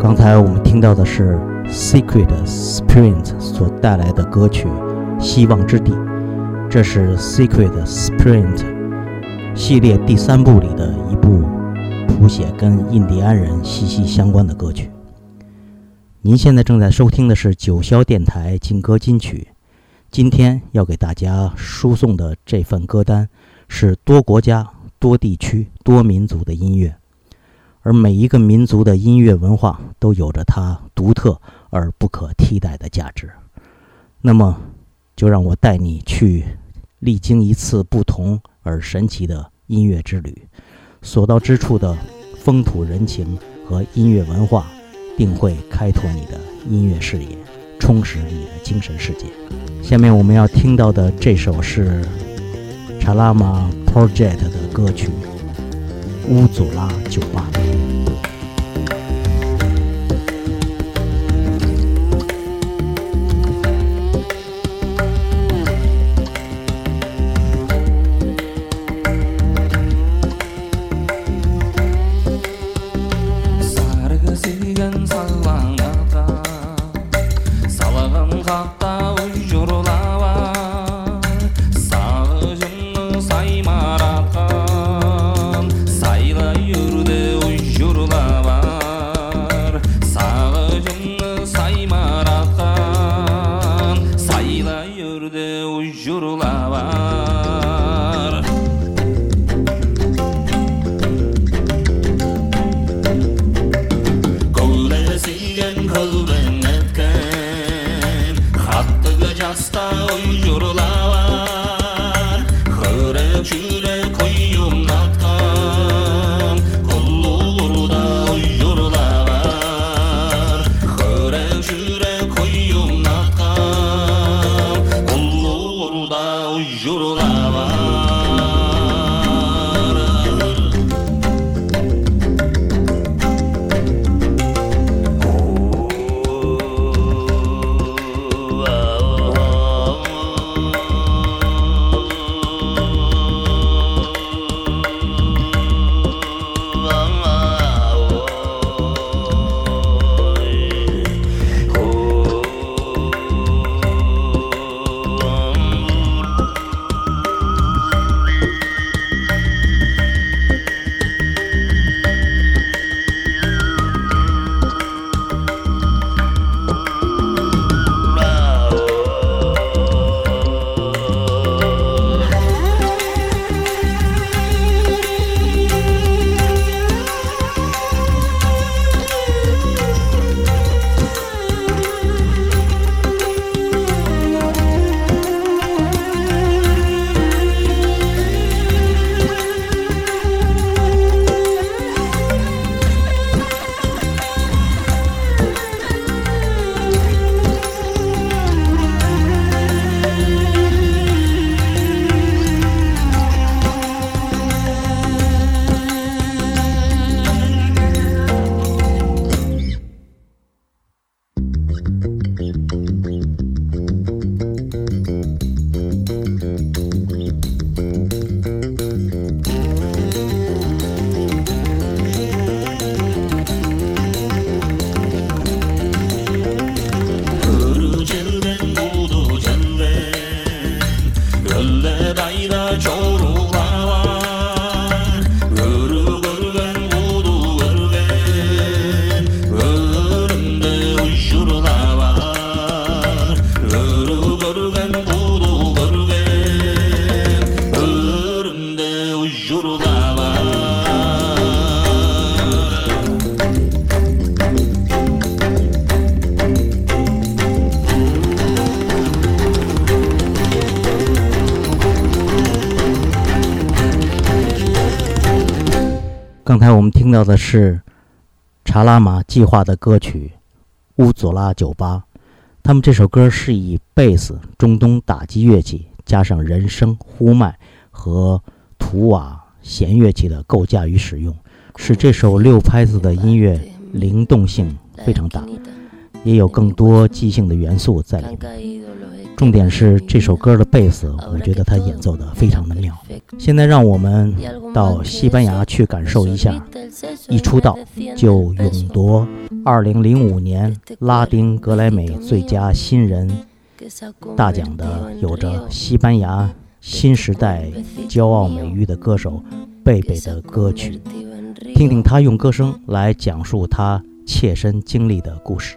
刚才我们听到的是 Secret Sprint 所带来的歌曲《希望之地》，这是 Secret Sprint 系列第三部里的一部谱写跟印第安人息息相关的歌曲。您现在正在收听的是九霄电台劲歌金曲。今天要给大家输送的这份歌单是多国家、多地区、多民族的音乐，而每一个民族的音乐文化都有着它独特而不可替代的价值。那么，就让我带你去历经一次不同而神奇的音乐之旅，所到之处的风土人情和音乐文化，定会开拓你的音乐视野，充实你的精神世界。下面我们要听到的这首是查拉玛 Project 的歌曲《乌祖拉酒吧》。Oh. 到的是查拉玛计划的歌曲《乌佐拉酒吧》，他们这首歌是以贝斯、中东打击乐器加上人声、呼麦和图瓦弦乐器的构架与使用，使这首六拍子的音乐灵动性非常大，也有更多即兴的元素在里面。重点是这首歌的贝斯，我觉得他演奏的非常的妙。现在让我们到西班牙去感受一下，一出道就勇夺2005年拉丁格莱美最佳新人大奖的，有着西班牙新时代骄傲美誉的歌手贝贝的歌曲，听听他用歌声来讲述他切身经历的故事。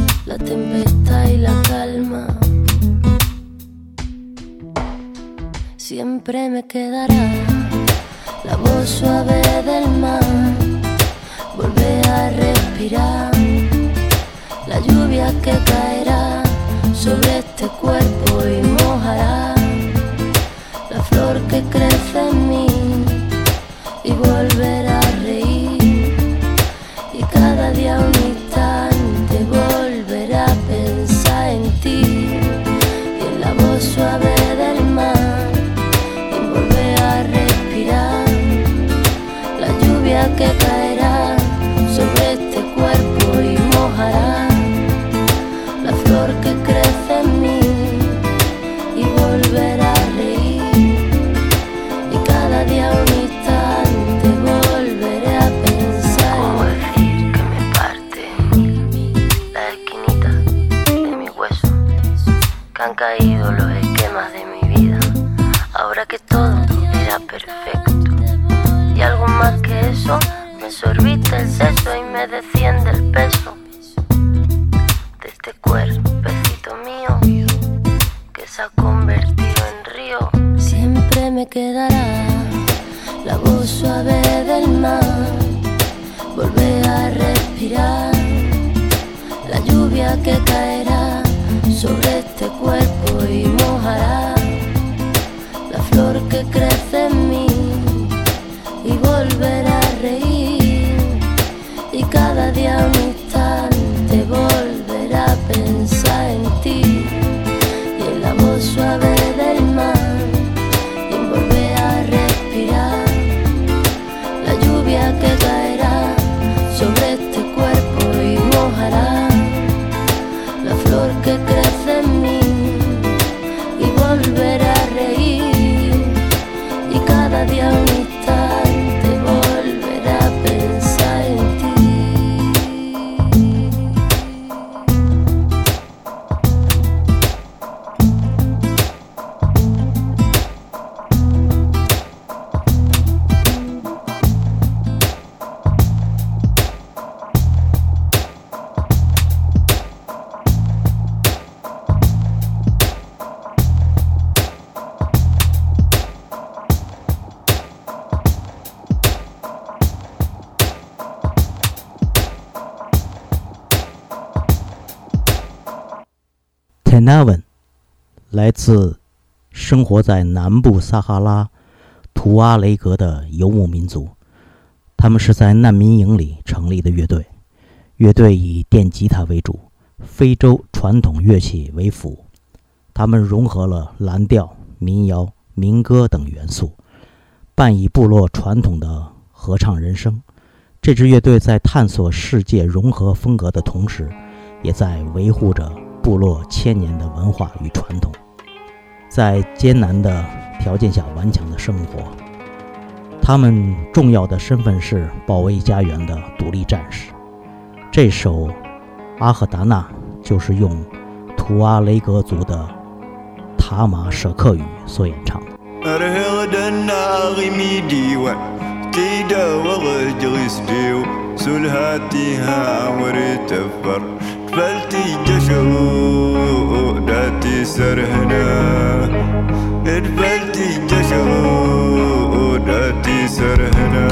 la tempestad y la calma. Siempre me quedará la voz suave del mar, volver a respirar, la lluvia que caerá sobre este cuerpo y mojará que crece en mí y volver a reír y cada día un suave del mar y volver a respirar la lluvia que caerá me sorbita el seso y me desciende el peso de este cuerpecito mío que se ha convertido en río. Siempre me quedará la voz suave del mar, volver a respirar la lluvia que caerá sobre este cuerpo y mojará la flor que crece en mí y volverá 自生活在南部撒哈拉图阿雷格的游牧民族，他们是在难民营里成立的乐队。乐队以电吉他为主，非洲传统乐器为辅。他们融合了蓝调、民谣、民歌等元素，伴以部落传统的合唱人声。这支乐队在探索世界融合风格的同时，也在维护着。部落千年的文化与传统，在艰难的条件下顽强的生活。他们重要的身份是保卫家园的独立战士。这首《阿赫达纳》就是用图阿雷格族的塔马舍克语所演唱的。فلتي جشو داتي سرهنا ادفلتي جشو داتي سرهنا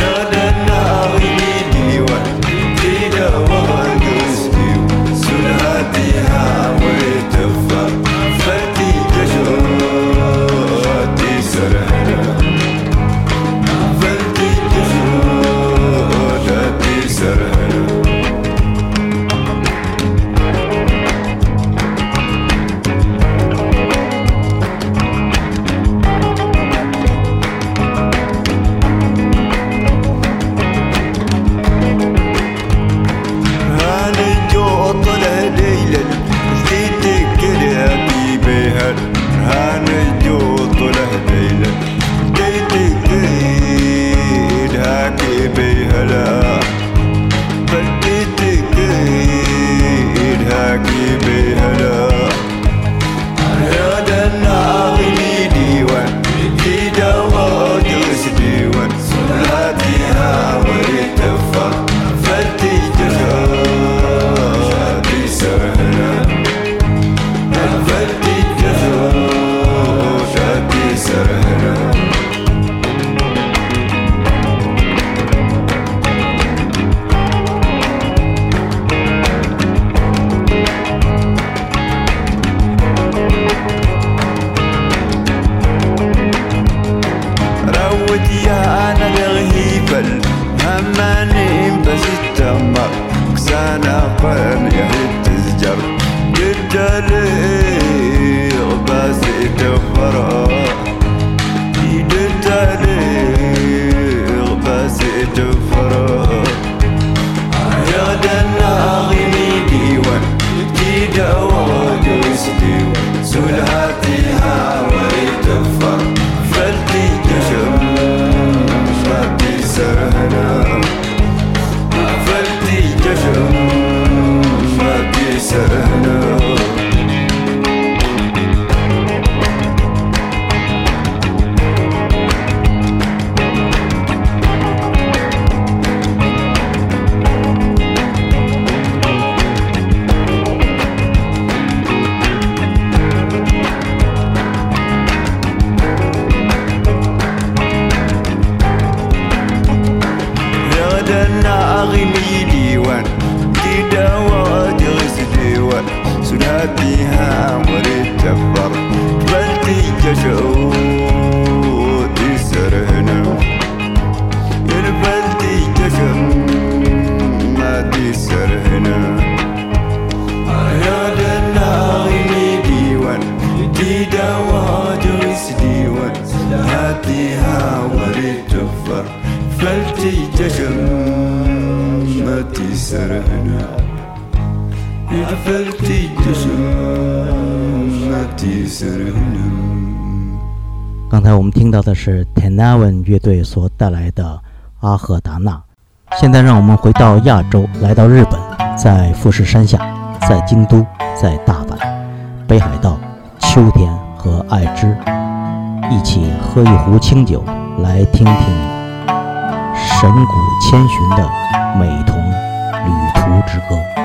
يا دنا 刚才我们听到的是 Tenavan 乐队所带来的《阿赫达纳》。现在让我们回到亚洲，来到日本，在富士山下，在京都，在大阪，北海道，秋天和爱知，一起喝一壶清酒，来听听。神谷千寻的美瞳旅途之歌。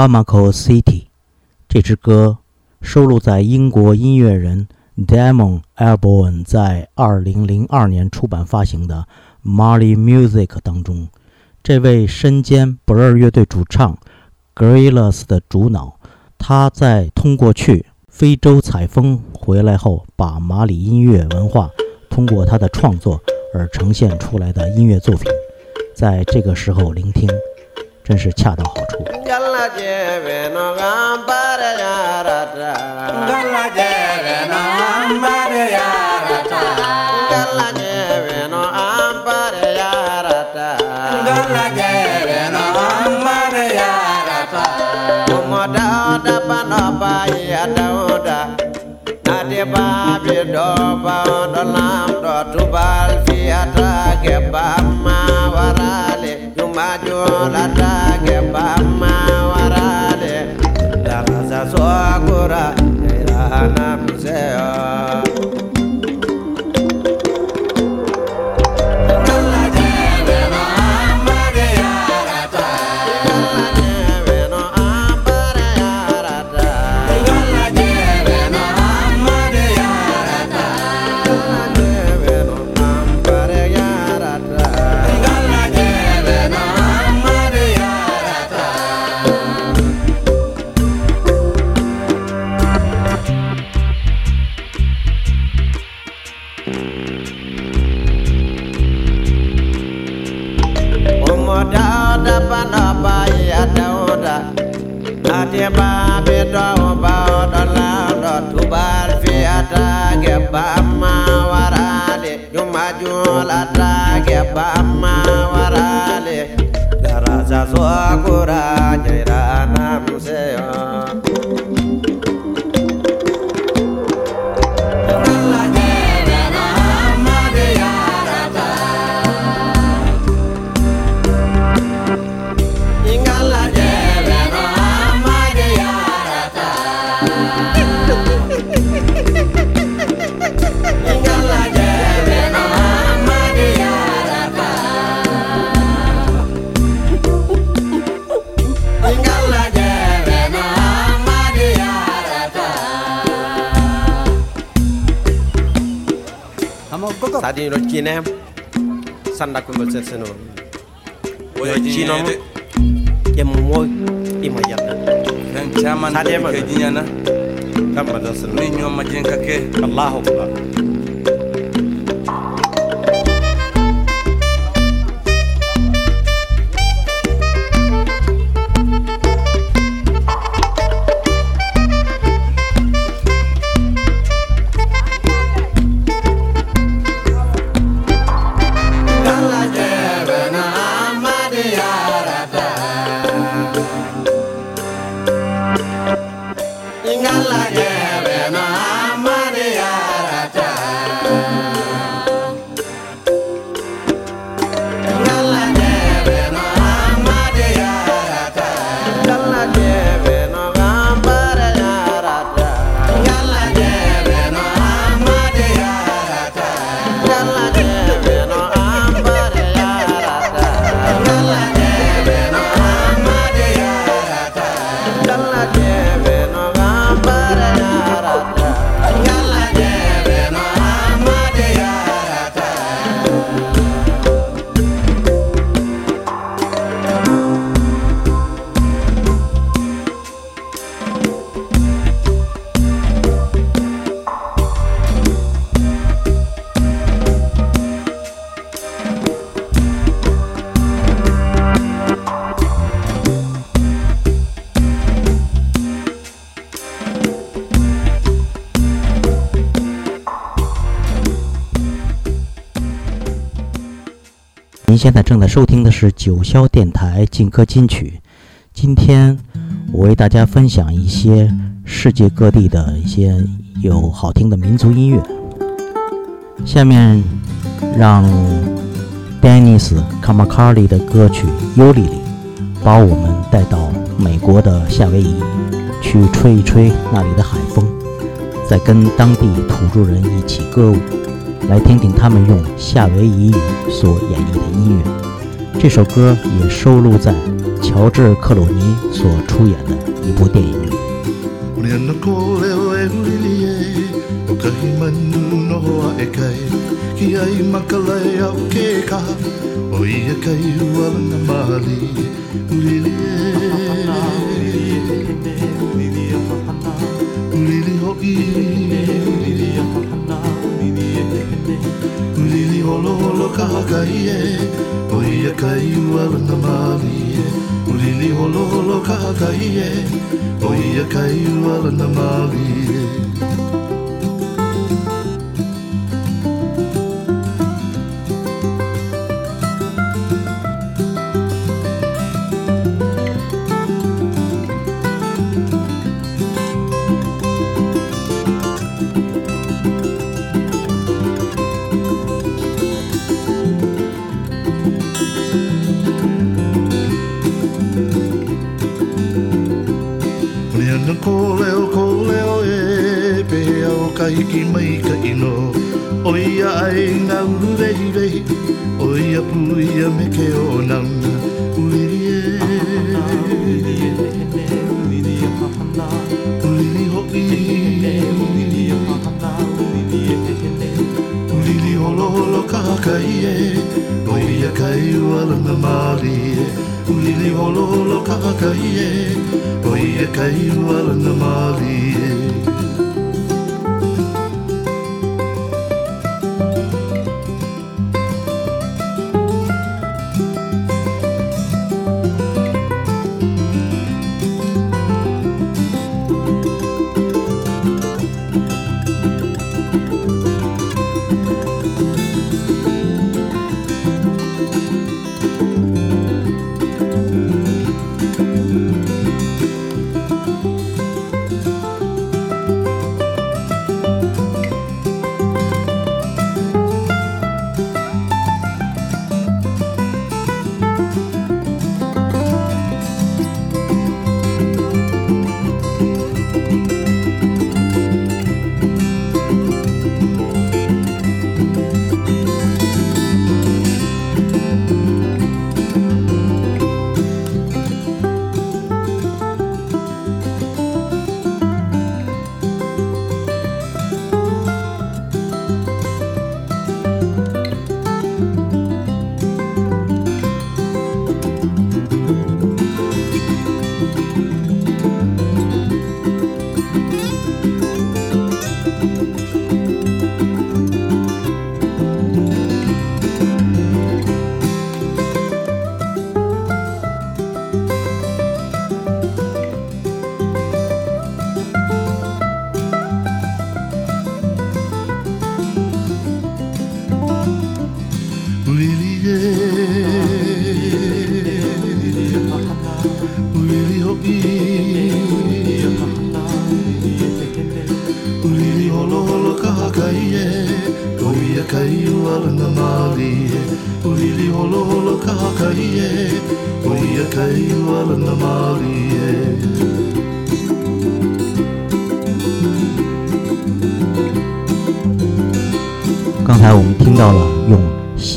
Bamako City》。这支歌收录在英国音乐人 Damon Albarn 在2002年出版发行的《Marley Music》当中。这位身兼 Blur 乐队主唱 g r i l l e s 的主脑，他在通过去非洲采风回来后，把马里音乐文化通过他的创作而呈现出来的音乐作品，在这个时候聆听，真是恰到好处。babi do ba do lam do tubal fi atage bamma warale la dage bamma tiba beda oba odola odotu bar fiata geba ma warale juma julata geba ma warale daraja so kuranya haade no jine sanndakko ngol sersenoo yo jinomo ƴemmo mowi imo yalɗan ren na? ke jiñana kamma dasmi ñoma jenka ke allahu akbar 现在正在收听的是九霄电台劲歌金曲。今天我为大家分享一些世界各地的一些有好听的民族音乐。下面让 Dennis Kamakali 的歌曲《尤里里》把我们带到美国的夏威夷，去吹一吹那里的海风，再跟当地土著人一起歌舞。来听听他们用夏威夷语所演绎的音乐。这首歌也收录在乔治·克鲁尼所出演的一部电影里。pepe Ulili holo holo ka haka i e O ia ka i ua runga e. Ulili holo holo ka haka i e O ia ka i ua runga e.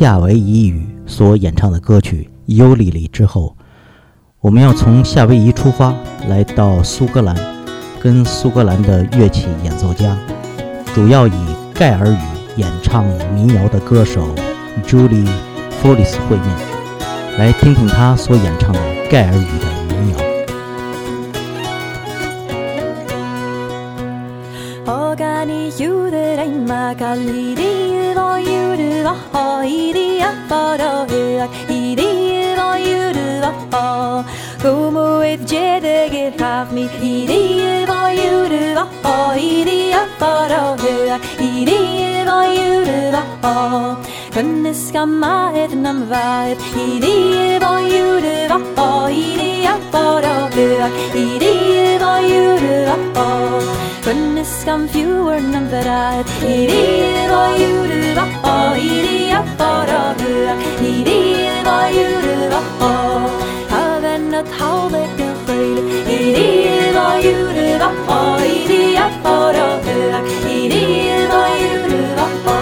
夏威夷语所演唱的歌曲《尤里里》之后，我们要从夏威夷出发，来到苏格兰，跟苏格兰的乐器演奏家，主要以盖尔语演唱民谣的歌手 Julie Follis 会面，来听听他所演唱的盖尔语的他に揺れれんまかり理由をゆるわほいりやぼろうわい理由をゆるわほ como ett jädegit av mitt i det vad gjorde va ha i det bara höa i det vad gjorde va ha kunde skamma ett namn var i det vad gjorde va ha i det bara höa i det vad gjorde va ha Funnits skam fewer number out. Idéer var djuret vappa, idéer bara bua. Idéer var djuret vappa. Även att halvleken sköld. Idéer var djuret vappa, idéer bara bua. Idéer var djuret vappa.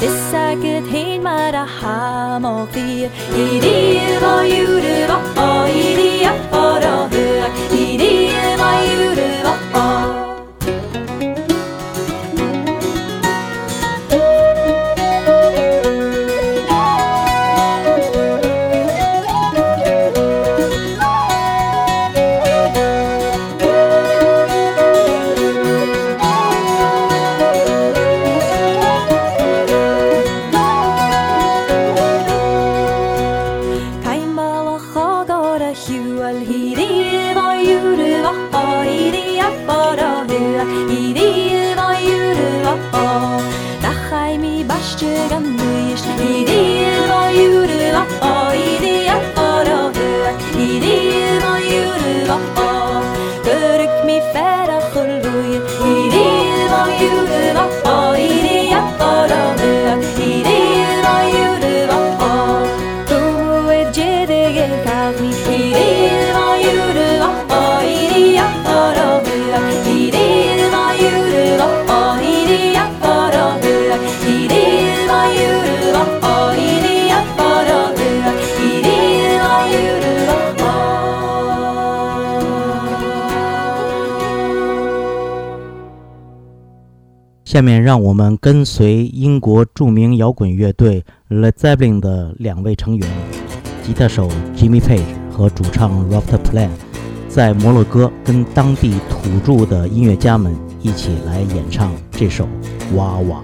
Det är säkert hen med det här med fyr. ju du va, vappa, idéer bara bua. 下面让我们跟随英国著名摇滚乐队 Led Zeppelin 的两位成员，吉他手 Jimmy Page 和主唱 Robert Plant，在摩洛哥跟当地土著的音乐家们一起来演唱这首《哇哇》。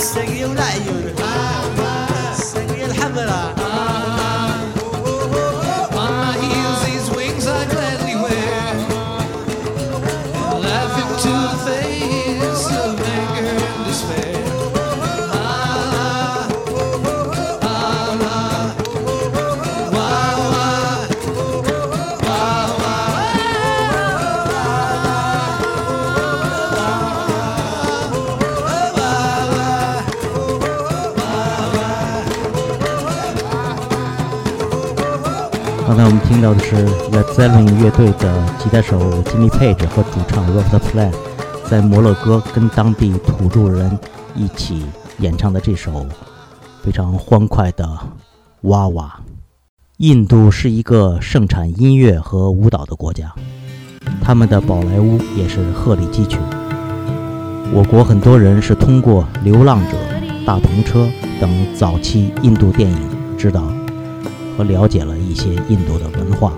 السقي عيونه السقي الحمراء. 我们听到的是 Led Zeppelin 乐队的吉他手 Jimmy Page 和主唱 Robert Plant 在摩洛哥跟当地土著人一起演唱的这首非常欢快的《哇哇》。印度是一个盛产音乐和舞蹈的国家，他们的宝莱坞也是鹤立鸡群。我国很多人是通过《流浪者》《大篷车》等早期印度电影知道和了解了一些印度的文化、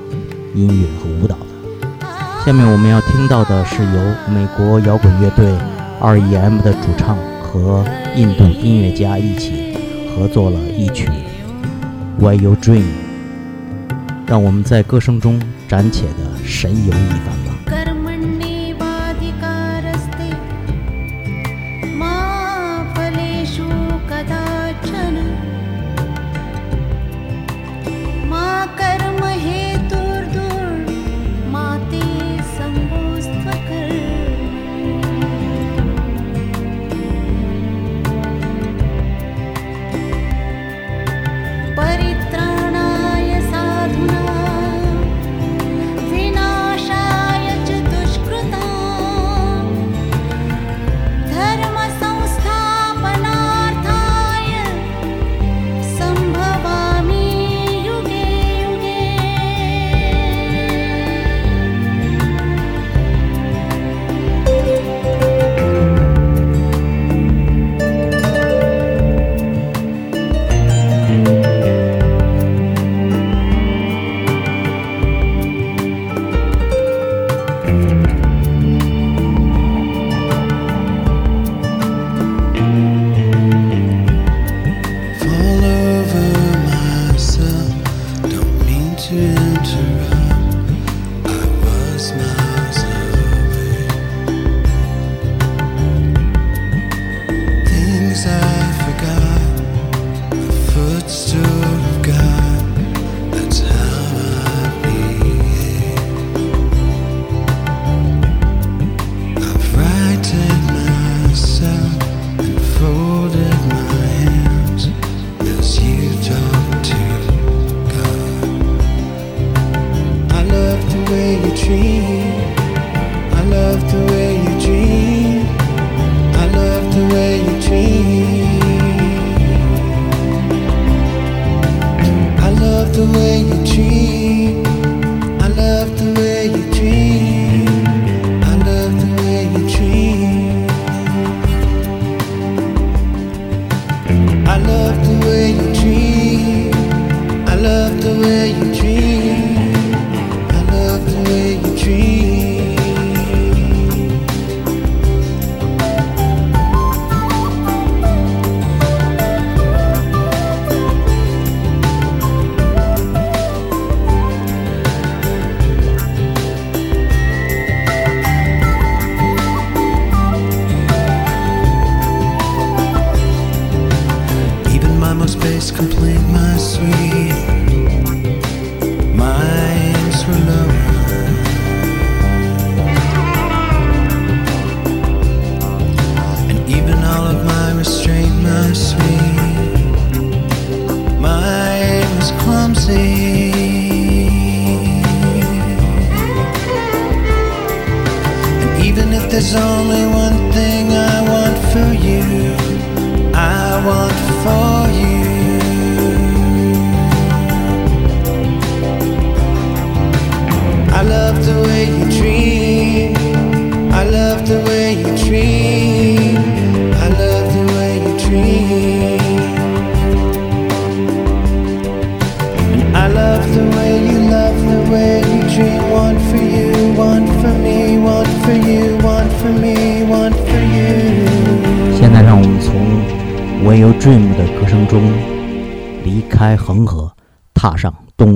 音乐和舞蹈的。下面我们要听到的是由美国摇滚乐队 R.E.M. 的主唱和印度音乐家一起合作了一曲《Why You Dream》，让我们在歌声中暂且的神游一番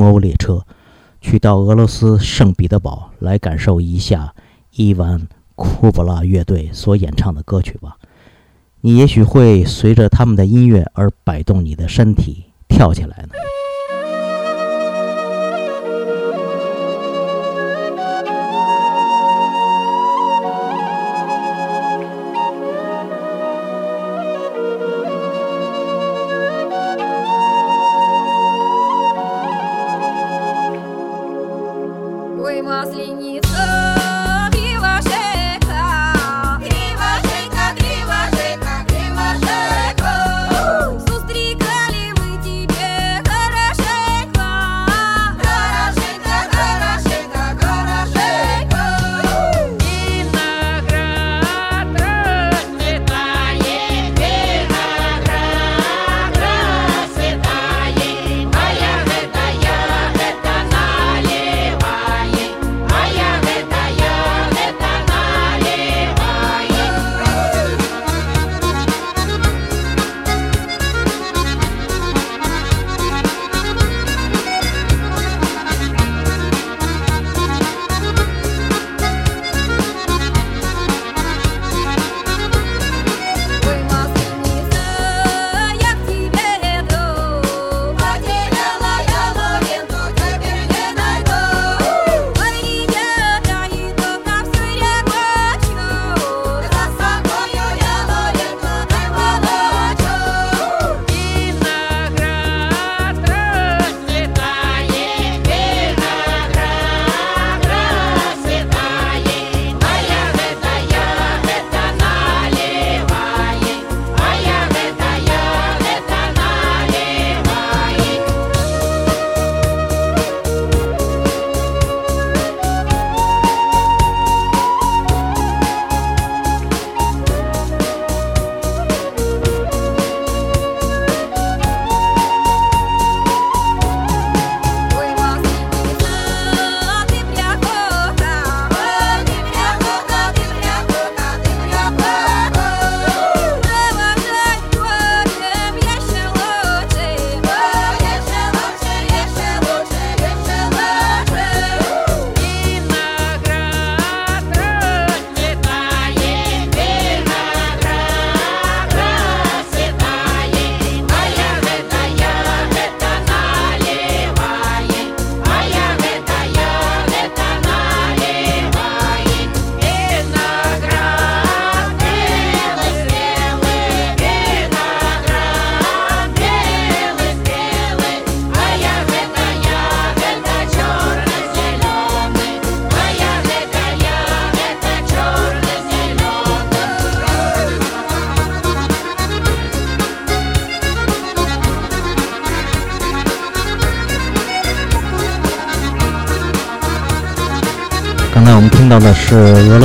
欧列车，去到俄罗斯圣彼得堡来感受一下伊万库布拉乐队所演唱的歌曲吧。你也许会随着他们的音乐而摆动你的身体，跳起来呢。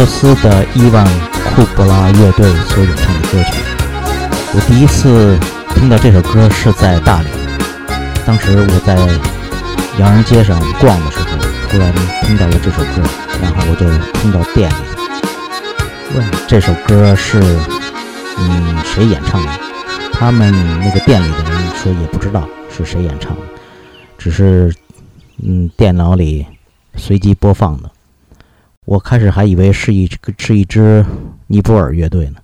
罗斯的伊万库布拉乐队所演唱的歌曲。我第一次听到这首歌是在大连，当时我在洋人街上逛的时候，突然听到了这首歌，然后我就听到店里问这首歌是嗯谁演唱的，他们那个店里的人说也不知道是谁演唱的，只是嗯电脑里随机播放的。我开始还以为是一是一支尼泊尔乐队呢，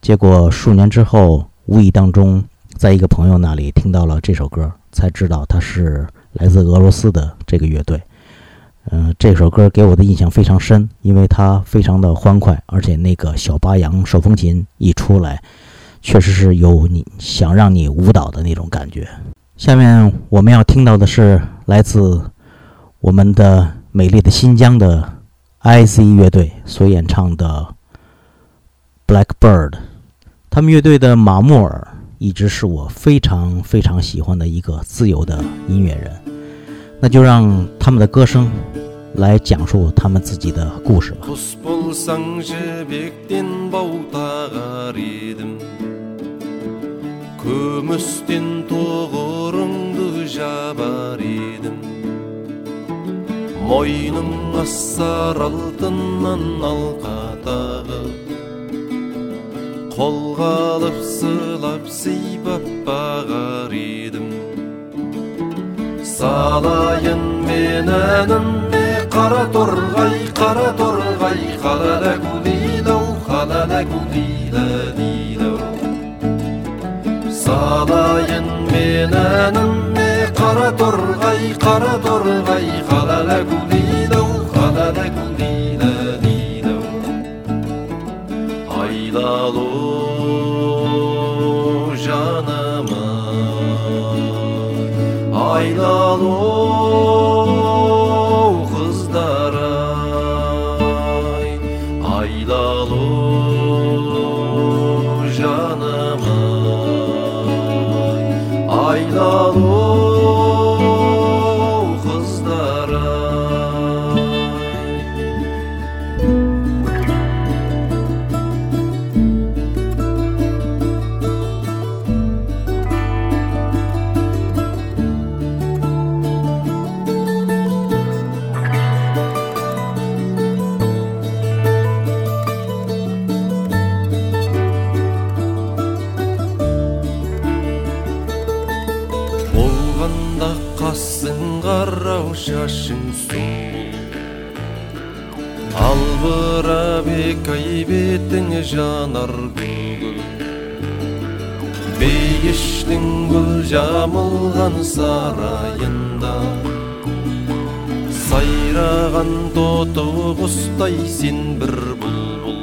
结果数年之后，无意当中在一个朋友那里听到了这首歌，才知道它是来自俄罗斯的这个乐队。嗯、这首歌给我的印象非常深，因为它非常的欢快，而且那个小巴扬手风琴一出来，确实是有你想让你舞蹈的那种感觉。下面我们要听到的是来自我们的美丽的新疆的 IC 乐队所演唱的《Blackbird》。他们乐队的马穆尔一直是我非常非常喜欢的一个自由的音乐人。那就让他们的歌声来讲述他们自己的故事吧。Мойның ассар алтыннан алқа тағып қолға алып сылап сыйпап бағар едім. Салайын мен әнімді қара торғай қара торғай қалада гулилау қалада гулила дилау салайын мен әнімді қара торғай қара торғай қалада гулдейді ау қалада гулдейді дейді ау айдалу жаным айдалу жанар гүл бейіштің гүл жамылған сарайында сайраған тоты құстай сен бір бұлбұл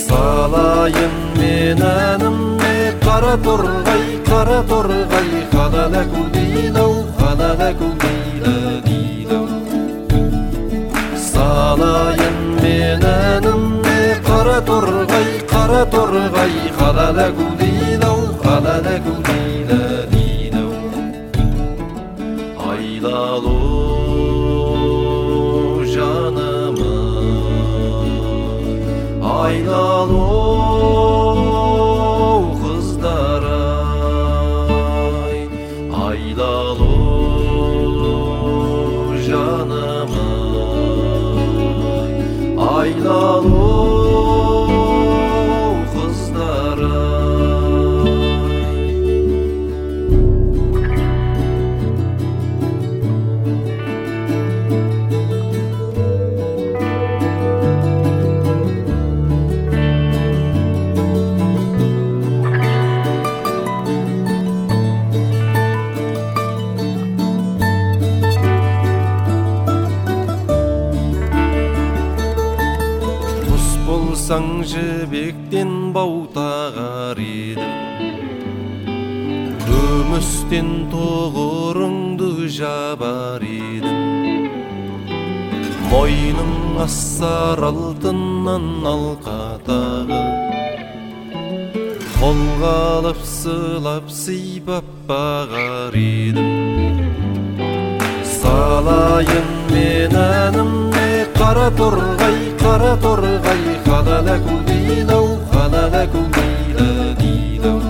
салайын мен әнімді қара торғай қара торғай қалада гулилау қалада гулила дилау салайын мен әнімді قرى ترغي قرى ترغي قرى لقودي لو قرى لقودي болсаң жібектен тағар едім күмістен тұғырыңды жабар едім мойның ассар алтыннан алқа тағып қолға алып сылап сыйпап бағар едім салайын мен әнім قرى طرغي قرى طرغي خللكم دينو خللكم دينا دينو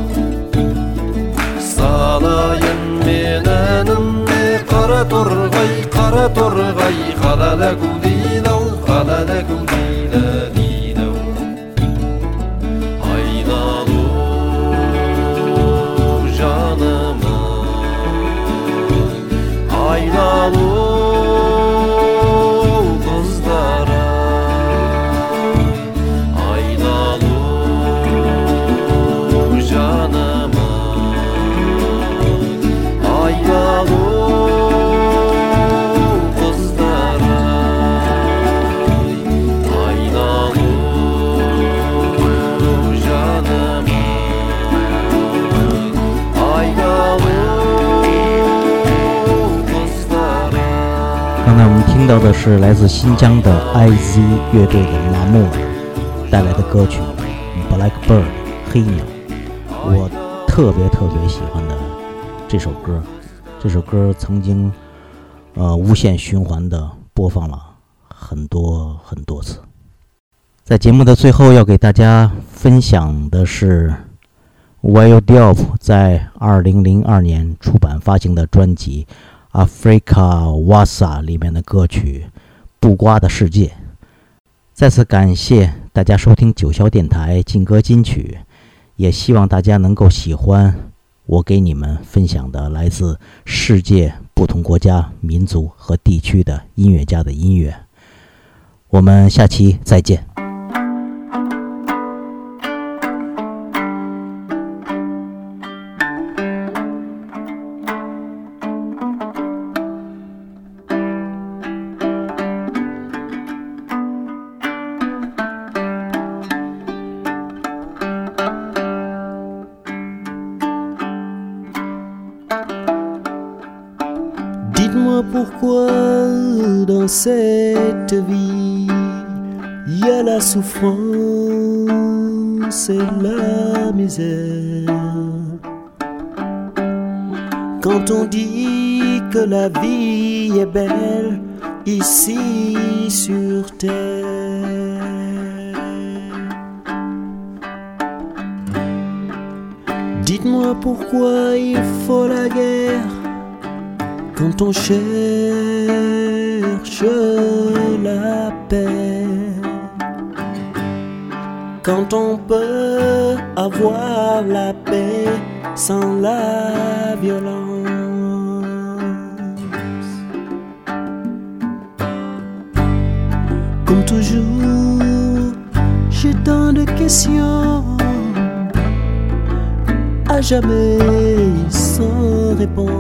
صلايا منانم قرى طرغي قرى طرغي خللكم دينو خللكم دينو 到的是来自新疆的 IZ 乐队的马木尔带来的歌曲《Blackbird》黑鸟，我特别特别喜欢的这首歌。这首歌曾经呃无限循环的播放了很多很多次。在节目的最后，要给大家分享的是 Wild Diop 在2002年出版发行的专辑。Africa Wassa 里面的歌曲《布瓜的世界》。再次感谢大家收听九霄电台劲歌金曲，也希望大家能够喜欢我给你们分享的来自世界不同国家、民族和地区的音乐家的音乐。我们下期再见。Souffrance et la misère. Quand on dit que la vie est belle ici sur terre. Dites-moi pourquoi il faut la guerre quand on cherche la paix, quand on peut avoir la paix sans la violence. Comme toujours, j'ai tant de questions, à jamais sans réponse.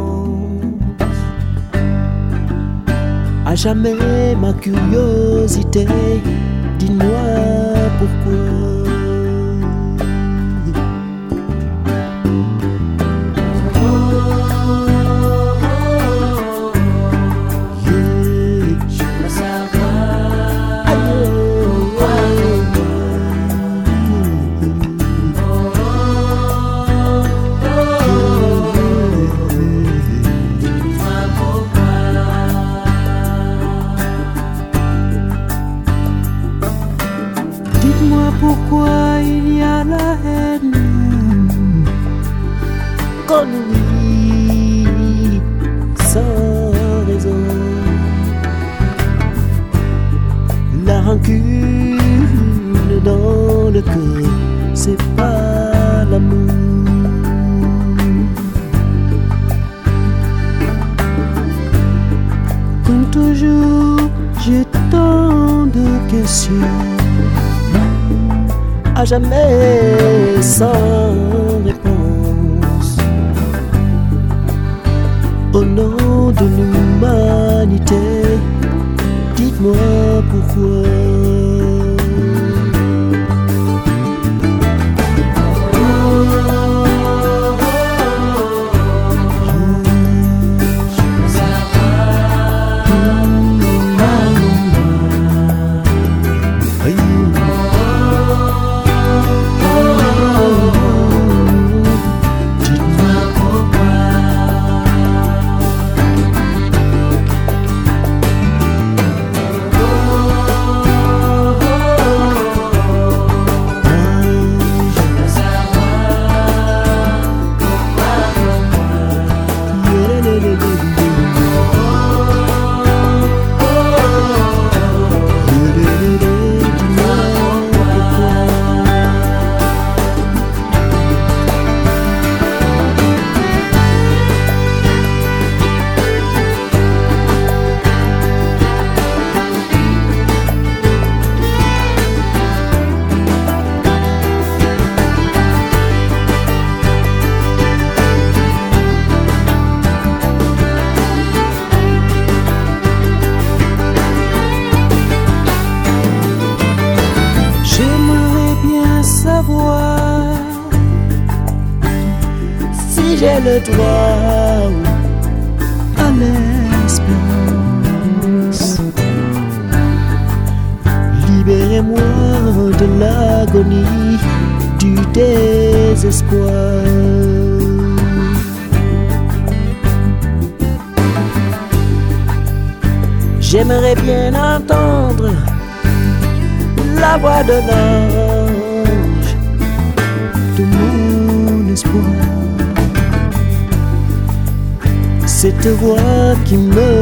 À jamais ma curiosité, dis-moi pourquoi. De de mon espoir. Cette voix qui me